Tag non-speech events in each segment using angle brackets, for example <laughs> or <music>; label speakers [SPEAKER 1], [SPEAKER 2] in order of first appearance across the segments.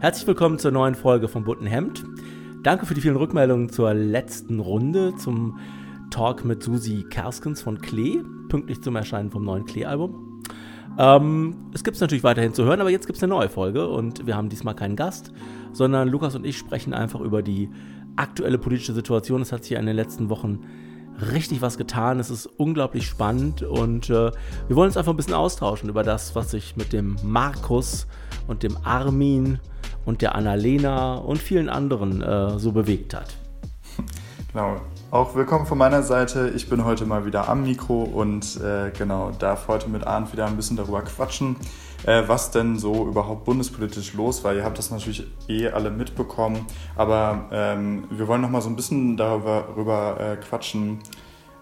[SPEAKER 1] Herzlich willkommen zur neuen Folge vom Bunten Hemd. Danke für die vielen Rückmeldungen zur letzten Runde, zum Talk mit Susi Kerskens von Klee, pünktlich zum Erscheinen vom neuen Klee-Album. Ähm, es gibt es natürlich weiterhin zu hören, aber jetzt gibt es eine neue Folge und wir haben diesmal keinen Gast, sondern Lukas und ich sprechen einfach über die aktuelle politische Situation. Es hat sich in den letzten Wochen richtig was getan. Es ist unglaublich spannend und äh, wir wollen uns einfach ein bisschen austauschen über das, was sich mit dem Markus und dem Armin und der Annalena und vielen anderen äh, so bewegt hat.
[SPEAKER 2] Genau. Auch willkommen von meiner Seite. Ich bin heute mal wieder am Mikro und äh, genau darf heute mit Arndt wieder ein bisschen darüber quatschen, äh, was denn so überhaupt bundespolitisch los war. Ihr habt das natürlich eh alle mitbekommen, aber ähm, wir wollen noch mal so ein bisschen darüber äh, quatschen,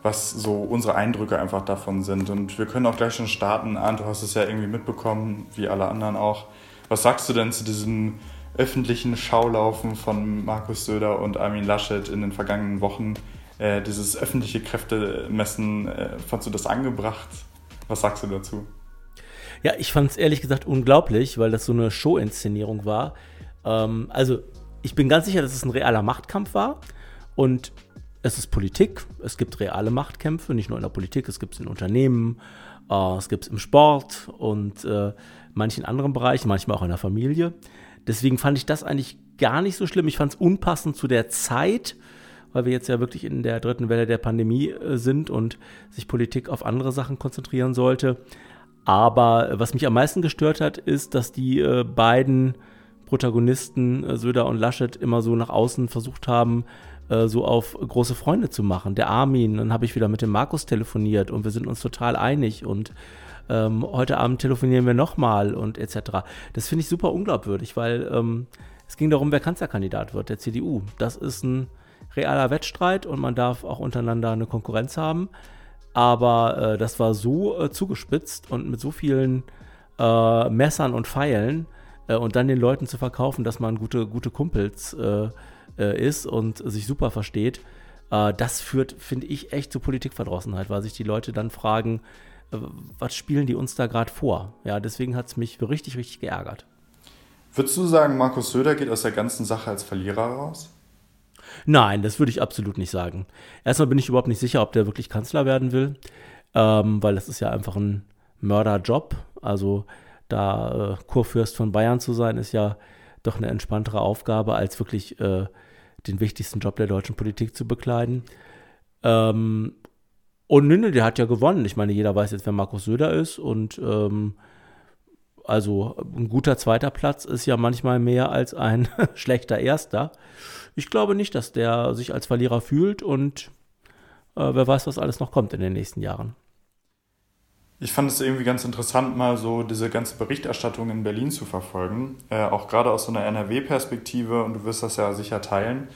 [SPEAKER 2] was so unsere Eindrücke einfach davon sind. Und wir können auch gleich schon starten. Arndt, du hast es ja irgendwie mitbekommen, wie alle anderen auch. Was sagst du denn zu diesem öffentlichen Schaulaufen von Markus Söder und Armin Laschet in den vergangenen Wochen? äh, dieses öffentliche Kräftemessen, äh, fandst du das angebracht? Was sagst du dazu?
[SPEAKER 1] Ja, ich fand es ehrlich gesagt unglaublich, weil das so eine Showinszenierung war. Ähm, also, ich bin ganz sicher, dass es ein realer Machtkampf war und es ist Politik. Es gibt reale Machtkämpfe, nicht nur in der Politik, es gibt es in Unternehmen, äh, es gibt es im Sport und äh, manchen anderen Bereichen, manchmal auch in der Familie. Deswegen fand ich das eigentlich gar nicht so schlimm. Ich fand es unpassend zu der Zeit, weil wir jetzt ja wirklich in der dritten Welle der Pandemie äh, sind und sich Politik auf andere Sachen konzentrieren sollte. Aber was mich am meisten gestört hat, ist, dass die äh, beiden Protagonisten, äh, Söder und Laschet, immer so nach außen versucht haben, so auf große Freunde zu machen. Der Armin, dann habe ich wieder mit dem Markus telefoniert und wir sind uns total einig und ähm, heute Abend telefonieren wir nochmal und etc. Das finde ich super unglaubwürdig, weil ähm, es ging darum, wer Kanzlerkandidat wird, der CDU. Das ist ein realer Wettstreit und man darf auch untereinander eine Konkurrenz haben. Aber äh, das war so äh, zugespitzt und mit so vielen äh, Messern und Pfeilen äh, und dann den Leuten zu verkaufen, dass man gute, gute Kumpels äh, äh, ist und sich super versteht, das führt, finde ich, echt zu Politikverdrossenheit, weil sich die Leute dann fragen, was spielen die uns da gerade vor? Ja, deswegen hat es mich richtig, richtig geärgert.
[SPEAKER 2] Würdest du sagen, Markus Söder geht aus der ganzen Sache als Verlierer raus?
[SPEAKER 1] Nein, das würde ich absolut nicht sagen. Erstmal bin ich überhaupt nicht sicher, ob der wirklich Kanzler werden will, ähm, weil das ist ja einfach ein Mörderjob. Also da äh, Kurfürst von Bayern zu sein, ist ja doch eine entspanntere Aufgabe, als wirklich äh, den wichtigsten Job der deutschen Politik zu bekleiden. Ähm, und Nünne, der hat ja gewonnen. Ich meine, jeder weiß jetzt, wer Markus Söder ist. Und ähm, also ein guter zweiter Platz ist ja manchmal mehr als ein <laughs> schlechter erster ich glaube nicht, dass der sich als Verlierer fühlt und äh, wer weiß, was alles noch kommt in den nächsten Jahren.
[SPEAKER 2] Ich fand es irgendwie ganz interessant, mal so diese ganze Berichterstattung in Berlin zu verfolgen, äh, auch gerade aus so einer NRW-Perspektive und du wirst das ja sicher teilen.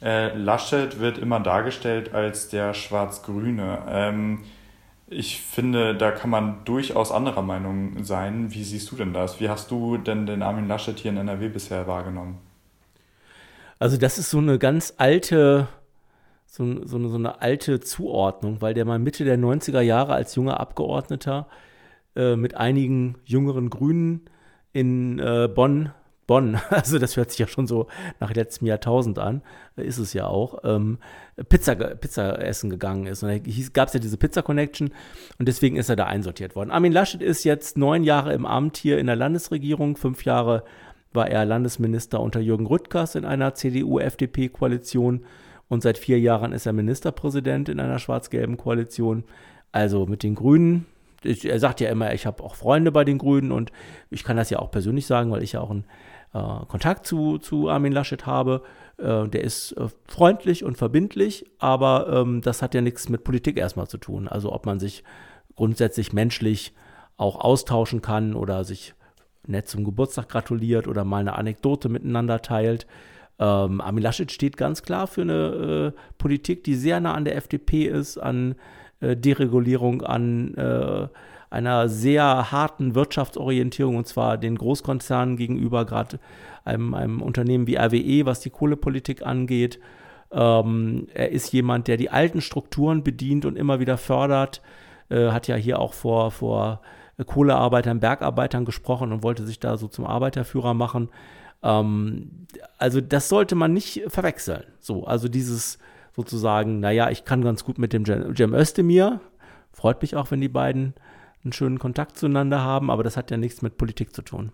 [SPEAKER 2] Äh, Laschet wird immer dargestellt als der Schwarz-Grüne. Ähm, ich finde, da kann man durchaus anderer Meinung sein. Wie siehst du denn das? Wie hast du denn den Armin Laschet hier in NRW bisher wahrgenommen?
[SPEAKER 1] Also das ist so eine ganz alte, so, so, so eine alte Zuordnung, weil der mal Mitte der 90er Jahre als junger Abgeordneter äh, mit einigen jüngeren Grünen in äh, Bonn, Bonn, <laughs> also das hört sich ja schon so nach letztem Jahrtausend an, ist es ja auch, ähm, Pizza, Pizza essen gegangen ist. Und da gab es ja diese Pizza Connection und deswegen ist er da einsortiert worden. Armin Laschet ist jetzt neun Jahre im Amt hier in der Landesregierung, fünf Jahre war er Landesminister unter Jürgen Rüttgers in einer CDU-FDP-Koalition und seit vier Jahren ist er Ministerpräsident in einer schwarz-gelben Koalition. Also mit den Grünen. Er sagt ja immer, ich habe auch Freunde bei den Grünen und ich kann das ja auch persönlich sagen, weil ich ja auch äh, Kontakt zu, zu Armin Laschet habe. Äh, der ist äh, freundlich und verbindlich, aber ähm, das hat ja nichts mit Politik erstmal zu tun. Also ob man sich grundsätzlich menschlich auch austauschen kann oder sich nett zum Geburtstag gratuliert oder mal eine Anekdote miteinander teilt. Ähm, Armin Laschet steht ganz klar für eine äh, Politik, die sehr nah an der FDP ist, an äh, Deregulierung, an äh, einer sehr harten Wirtschaftsorientierung und zwar den Großkonzernen gegenüber, gerade einem, einem, Unternehmen wie RWE, was die Kohlepolitik angeht. Ähm, er ist jemand, der die alten Strukturen bedient und immer wieder fördert. Äh, hat ja hier auch vor, vor Kohlearbeitern, Bergarbeitern gesprochen und wollte sich da so zum Arbeiterführer machen. Ähm, also das sollte man nicht verwechseln. So, also dieses sozusagen, naja, ich kann ganz gut mit dem Cem Özdemir, freut mich auch, wenn die beiden einen schönen Kontakt zueinander haben, aber das hat ja nichts mit Politik zu tun.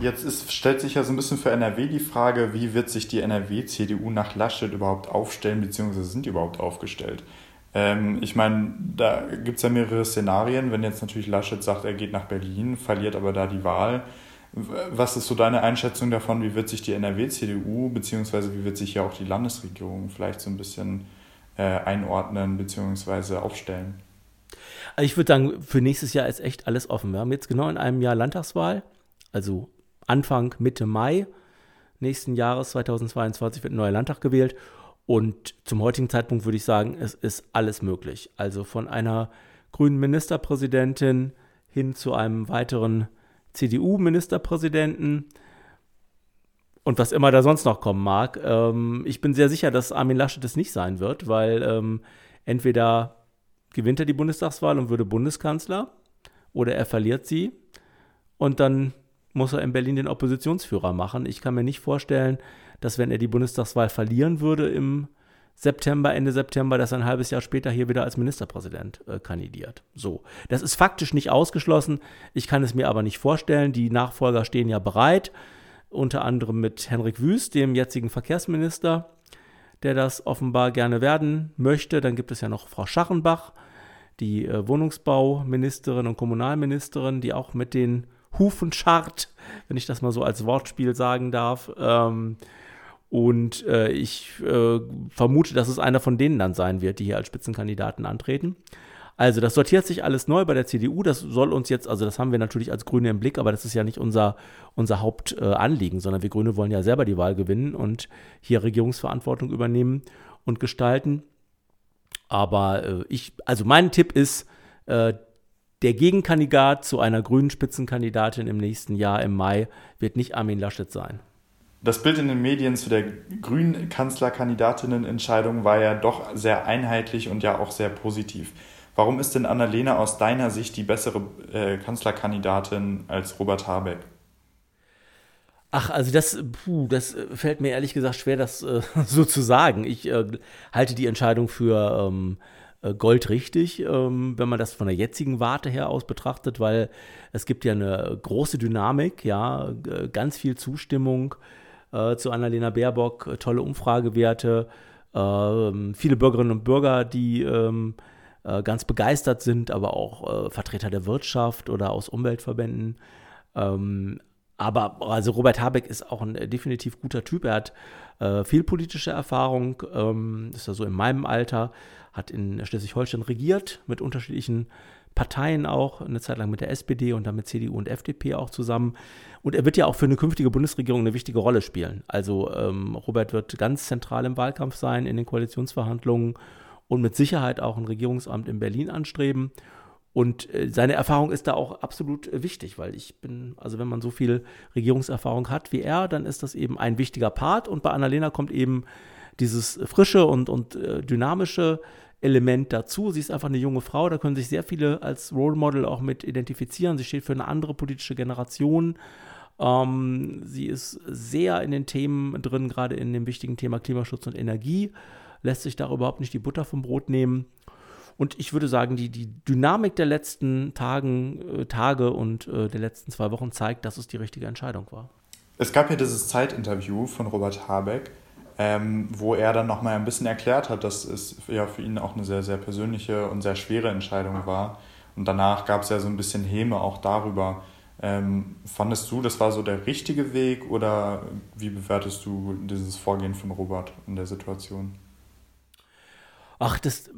[SPEAKER 2] Jetzt ist, stellt sich ja so ein bisschen für NRW die Frage, wie wird sich die NRW-CDU nach Laschet überhaupt aufstellen, beziehungsweise sind die überhaupt aufgestellt? Ähm, ich meine, da gibt es ja mehrere Szenarien. Wenn jetzt natürlich Laschet sagt, er geht nach Berlin, verliert aber da die Wahl. Was ist so deine Einschätzung davon, wie wird sich die NRW-CDU, beziehungsweise wie wird sich ja auch die Landesregierung vielleicht so ein bisschen äh, einordnen, beziehungsweise aufstellen?
[SPEAKER 1] Ich würde sagen, für nächstes Jahr ist echt alles offen. Wir haben jetzt genau in einem Jahr Landtagswahl, also Anfang, Mitte Mai nächsten Jahres 2022 wird ein neuer Landtag gewählt. Und zum heutigen Zeitpunkt würde ich sagen, es ist alles möglich. Also von einer grünen Ministerpräsidentin hin zu einem weiteren CDU-Ministerpräsidenten und was immer da sonst noch kommen mag. Ähm, ich bin sehr sicher, dass Armin Laschet es nicht sein wird, weil ähm, entweder gewinnt er die Bundestagswahl und würde Bundeskanzler oder er verliert sie und dann muss er in Berlin den Oppositionsführer machen. Ich kann mir nicht vorstellen, dass wenn er die Bundestagswahl verlieren würde im September, Ende September, dass er ein halbes Jahr später hier wieder als Ministerpräsident äh, kandidiert. So, das ist faktisch nicht ausgeschlossen. Ich kann es mir aber nicht vorstellen. Die Nachfolger stehen ja bereit, unter anderem mit Henrik Wüst, dem jetzigen Verkehrsminister, der das offenbar gerne werden möchte. Dann gibt es ja noch Frau Schachenbach, die äh, Wohnungsbauministerin und Kommunalministerin, die auch mit den Hufen scharrt, wenn ich das mal so als Wortspiel sagen darf. Ähm, und äh, ich äh, vermute, dass es einer von denen dann sein wird, die hier als Spitzenkandidaten antreten. Also das sortiert sich alles neu bei der CDU. Das soll uns jetzt, also das haben wir natürlich als Grüne im Blick, aber das ist ja nicht unser, unser Hauptanliegen, äh, sondern wir Grüne wollen ja selber die Wahl gewinnen und hier Regierungsverantwortung übernehmen und gestalten. Aber äh, ich, also mein Tipp ist, äh, der Gegenkandidat zu einer grünen Spitzenkandidatin im nächsten Jahr im Mai wird nicht Armin Laschet sein.
[SPEAKER 2] Das Bild in den Medien zu der grünen Kanzlerkandidatinnenentscheidung war ja doch sehr einheitlich und ja auch sehr positiv. Warum ist denn Annalena aus deiner Sicht die bessere äh, Kanzlerkandidatin als Robert Habeck?
[SPEAKER 1] Ach, also das, puh, das fällt mir ehrlich gesagt schwer, das äh, <laughs> so zu sagen. Ich äh, halte die Entscheidung für ähm, äh, goldrichtig, ähm, wenn man das von der jetzigen Warte her aus betrachtet, weil es gibt ja eine große Dynamik, ja, ganz viel Zustimmung äh, zu Annalena Baerbock, äh, tolle Umfragewerte, äh, viele Bürgerinnen und Bürger, die ähm, äh, ganz begeistert sind, aber auch äh, Vertreter der Wirtschaft oder aus Umweltverbänden. Ähm, aber also Robert Habeck ist auch ein definitiv guter Typ. Er hat äh, viel politische Erfahrung, ähm, ist ja so in meinem Alter, hat in Schleswig-Holstein regiert mit unterschiedlichen Parteien auch, eine Zeit lang mit der SPD und dann mit CDU und FDP auch zusammen. Und er wird ja auch für eine künftige Bundesregierung eine wichtige Rolle spielen. Also ähm, Robert wird ganz zentral im Wahlkampf sein, in den Koalitionsverhandlungen und mit Sicherheit auch ein Regierungsamt in Berlin anstreben. Und äh, seine Erfahrung ist da auch absolut äh, wichtig, weil ich bin, also wenn man so viel Regierungserfahrung hat wie er, dann ist das eben ein wichtiger Part. Und bei Annalena kommt eben dieses frische und, und äh, dynamische Element dazu. Sie ist einfach eine junge Frau, da können sich sehr viele als Role Model auch mit identifizieren. Sie steht für eine andere politische Generation. Ähm, sie ist sehr in den Themen drin, gerade in dem wichtigen Thema Klimaschutz und Energie. Lässt sich da überhaupt nicht die Butter vom Brot nehmen. Und ich würde sagen, die, die Dynamik der letzten Tagen, äh, Tage und äh, der letzten zwei Wochen zeigt, dass es die richtige Entscheidung war.
[SPEAKER 2] Es gab ja dieses Zeitinterview von Robert Habeck, ähm, wo er dann nochmal ein bisschen erklärt hat, dass es ja für ihn auch eine sehr, sehr persönliche und sehr schwere Entscheidung war. Und danach gab es ja so ein bisschen Häme auch darüber. Ähm, fandest du, das war so der richtige Weg oder wie bewertest du dieses Vorgehen von Robert in der Situation?
[SPEAKER 1] Ach, das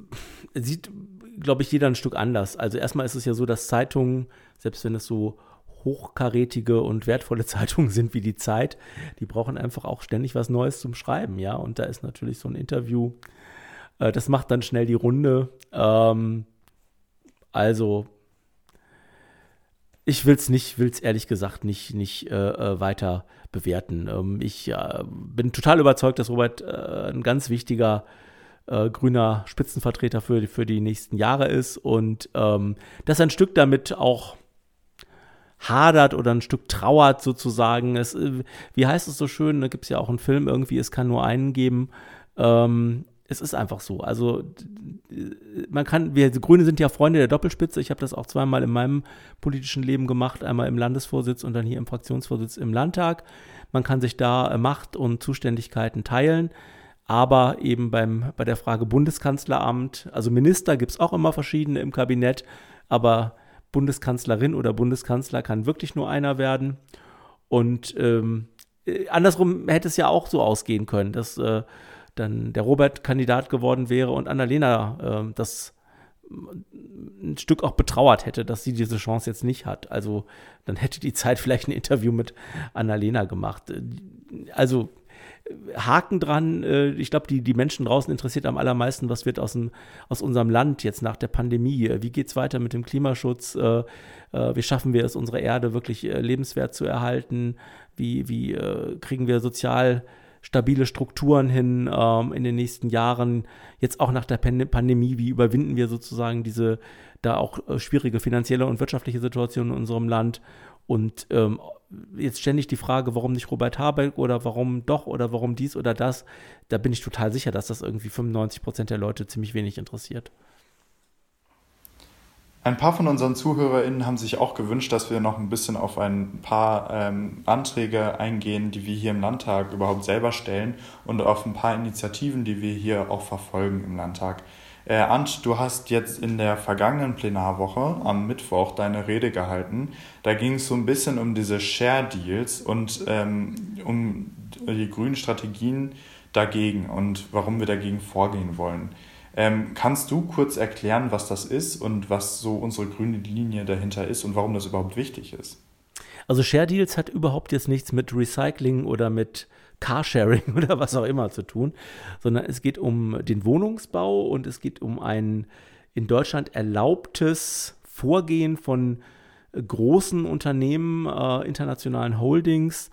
[SPEAKER 1] sieht, glaube ich, jeder ein Stück anders. Also erstmal ist es ja so, dass Zeitungen, selbst wenn es so hochkarätige und wertvolle <laughs> Zeitungen sind wie die Zeit, die brauchen einfach auch ständig was Neues zum Schreiben, ja. Und da ist natürlich so ein Interview, äh, das macht dann schnell die Runde. Ähm, also, ich will es nicht, will es ehrlich gesagt nicht, nicht äh, äh, weiter bewerten. Ähm, ich äh, bin total überzeugt, dass Robert äh, ein ganz wichtiger äh, grüner Spitzenvertreter für, für die nächsten Jahre ist und ähm, dass ein Stück damit auch hadert oder ein Stück trauert sozusagen. Es, äh, wie heißt es so schön? Da gibt es ja auch einen Film irgendwie, es kann nur einen geben. Ähm, es ist einfach so. Also man kann, wir Grüne sind ja Freunde der Doppelspitze. Ich habe das auch zweimal in meinem politischen Leben gemacht, einmal im Landesvorsitz und dann hier im Fraktionsvorsitz im Landtag. Man kann sich da Macht und Zuständigkeiten teilen. Aber eben beim, bei der Frage Bundeskanzleramt, also Minister gibt es auch immer verschiedene im Kabinett, aber Bundeskanzlerin oder Bundeskanzler kann wirklich nur einer werden. Und ähm, äh, andersrum hätte es ja auch so ausgehen können, dass äh, dann der Robert Kandidat geworden wäre und Annalena äh, das ein Stück auch betrauert hätte, dass sie diese Chance jetzt nicht hat. Also dann hätte die Zeit vielleicht ein Interview mit Annalena gemacht. Also Haken dran. Äh, ich glaube, die, die Menschen draußen interessiert am allermeisten, was wird aus, dem, aus unserem Land jetzt nach der Pandemie. Wie geht es weiter mit dem Klimaschutz? Äh, äh, wie schaffen wir es, unsere Erde wirklich lebenswert zu erhalten? Wie, wie kriegen wir sozial stabile Strukturen hin ähm, in den nächsten Jahren? Jetzt auch nach der Pandemie, wie überwinden wir sozusagen diese da auch schwierige finanzielle und wirtschaftliche Situation in unserem Land? Und ähm, jetzt ständig die Frage, warum nicht Robert Habeck oder warum doch oder warum dies oder das, da bin ich total sicher, dass das irgendwie 95 Prozent der Leute ziemlich wenig interessiert.
[SPEAKER 2] Ein paar von unseren ZuhörerInnen haben sich auch gewünscht, dass wir noch ein bisschen auf ein paar ähm, Anträge eingehen, die wir hier im Landtag überhaupt selber stellen und auf ein paar Initiativen, die wir hier auch verfolgen im Landtag. Äh, Ant, du hast jetzt in der vergangenen Plenarwoche am Mittwoch deine Rede gehalten. Da ging es so ein bisschen um diese Share Deals und ähm, um die grünen Strategien dagegen und warum wir dagegen vorgehen wollen. Ähm, kannst du kurz erklären, was das ist und was so unsere grüne Linie dahinter ist und warum das überhaupt wichtig ist?
[SPEAKER 1] Also Share Deals hat überhaupt jetzt nichts mit Recycling oder mit Carsharing <laughs> oder was auch immer zu tun, sondern es geht um den Wohnungsbau und es geht um ein in Deutschland erlaubtes Vorgehen von großen Unternehmen, äh, internationalen Holdings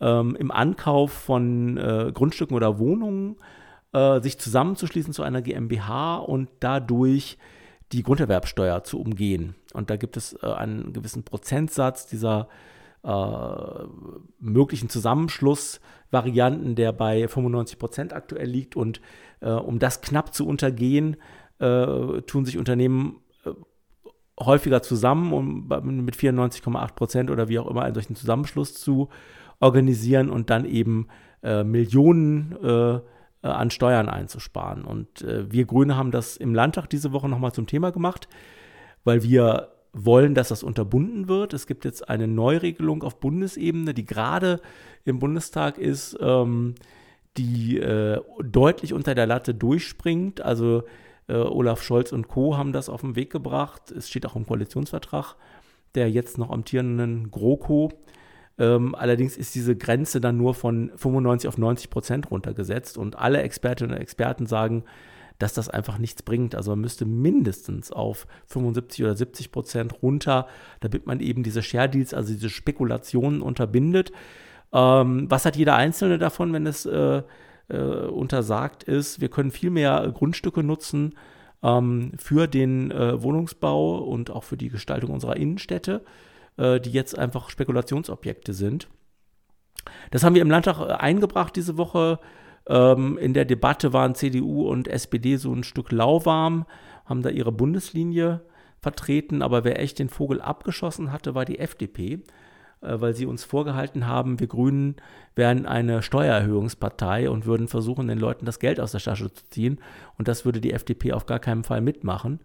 [SPEAKER 1] ähm, im Ankauf von äh, Grundstücken oder Wohnungen, äh, sich zusammenzuschließen zu einer GmbH und dadurch die Grunderwerbsteuer zu umgehen. Und da gibt es äh, einen gewissen Prozentsatz dieser äh, möglichen Zusammenschlussvarianten, der bei 95 Prozent aktuell liegt. Und äh, um das knapp zu untergehen, äh, tun sich Unternehmen äh, häufiger zusammen, um mit 94,8 Prozent oder wie auch immer einen solchen Zusammenschluss zu organisieren und dann eben äh, Millionen äh, an Steuern einzusparen. Und wir Grüne haben das im Landtag diese Woche nochmal zum Thema gemacht, weil wir wollen, dass das unterbunden wird. Es gibt jetzt eine Neuregelung auf Bundesebene, die gerade im Bundestag ist, ähm, die äh, deutlich unter der Latte durchspringt. Also äh, Olaf Scholz und Co. haben das auf den Weg gebracht. Es steht auch im Koalitionsvertrag der jetzt noch amtierenden GroKo. Ähm, allerdings ist diese Grenze dann nur von 95 auf 90 Prozent runtergesetzt und alle Expertinnen und Experten sagen, dass das einfach nichts bringt. Also man müsste mindestens auf 75 oder 70 Prozent runter, damit man eben diese Share Deals, also diese Spekulationen unterbindet. Ähm, was hat jeder Einzelne davon, wenn es äh, äh, untersagt ist? Wir können viel mehr Grundstücke nutzen ähm, für den äh, Wohnungsbau und auch für die Gestaltung unserer Innenstädte, äh, die jetzt einfach Spekulationsobjekte sind. Das haben wir im Landtag äh, eingebracht diese Woche. Ähm, in der Debatte waren CDU und SPD so ein Stück lauwarm, haben da ihre Bundeslinie vertreten, aber wer echt den Vogel abgeschossen hatte, war die FDP, äh, weil sie uns vorgehalten haben, wir Grünen wären eine Steuererhöhungspartei und würden versuchen, den Leuten das Geld aus der Tasche zu ziehen. Und das würde die FDP auf gar keinen Fall mitmachen.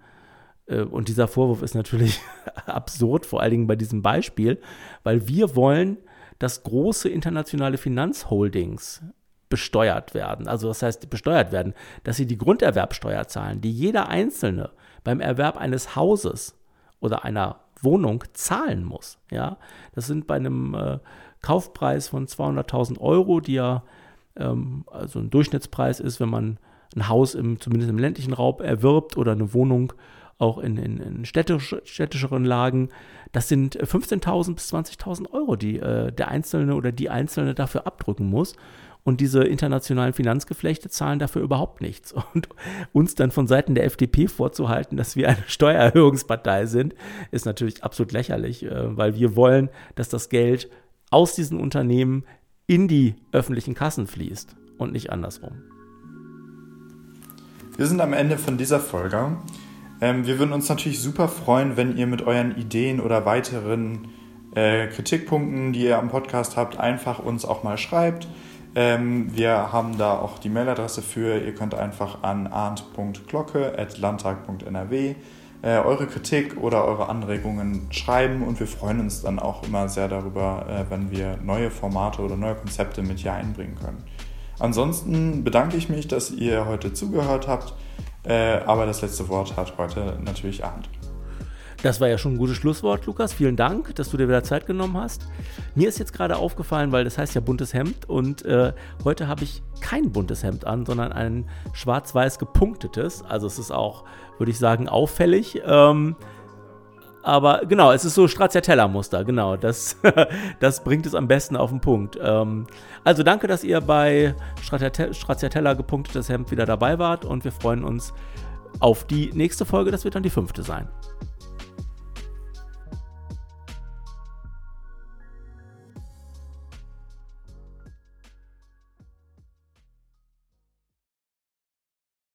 [SPEAKER 1] Äh, und dieser Vorwurf ist natürlich <laughs> absurd, vor allen Dingen bei diesem Beispiel, weil wir wollen, dass große internationale Finanzholdings besteuert werden. Also das heißt, besteuert werden, dass sie die Grunderwerbsteuer zahlen, die jeder Einzelne beim Erwerb eines Hauses oder einer Wohnung zahlen muss. Ja, das sind bei einem äh, Kaufpreis von 200.000 Euro, die ja ähm, also ein Durchschnittspreis ist, wenn man ein Haus im, zumindest im ländlichen Raum erwirbt oder eine Wohnung auch in, in, in städtisch, städtischeren Lagen. Das sind 15.000 bis 20.000 Euro, die äh, der Einzelne oder die Einzelne dafür abdrücken muss. Und diese internationalen Finanzgeflechte zahlen dafür überhaupt nichts. Und uns dann von Seiten der FDP vorzuhalten, dass wir eine <laughs> Steuererhöhungspartei sind, ist natürlich absolut lächerlich, äh, weil wir wollen, dass das Geld aus diesen Unternehmen in die öffentlichen Kassen fließt und nicht andersrum.
[SPEAKER 2] Wir sind am Ende von dieser Folge. Ähm, wir würden uns natürlich super freuen, wenn ihr mit euren Ideen oder weiteren äh, Kritikpunkten, die ihr am Podcast habt, einfach uns auch mal schreibt. Ähm, wir haben da auch die Mailadresse für. Ihr könnt einfach an arndt.glocke.landtag.nrw äh, eure Kritik oder eure Anregungen schreiben und wir freuen uns dann auch immer sehr darüber, äh, wenn wir neue Formate oder neue Konzepte mit hier einbringen können. Ansonsten bedanke ich mich, dass ihr heute zugehört habt. Äh, aber das letzte Wort hat heute natürlich Arndt.
[SPEAKER 1] Das war ja schon ein gutes Schlusswort, Lukas. Vielen Dank, dass du dir wieder Zeit genommen hast. Mir ist jetzt gerade aufgefallen, weil das heißt ja buntes Hemd und äh, heute habe ich kein buntes Hemd an, sondern ein schwarz-weiß gepunktetes. Also es ist auch, würde ich sagen, auffällig. Ähm, aber genau, es ist so Stracciatella-Muster, genau. Das, <laughs> das bringt es am besten auf den Punkt. Ähm, also danke, dass ihr bei Stracciatella gepunktetes Hemd wieder dabei wart und wir freuen uns auf die nächste Folge. Das wird dann die fünfte sein.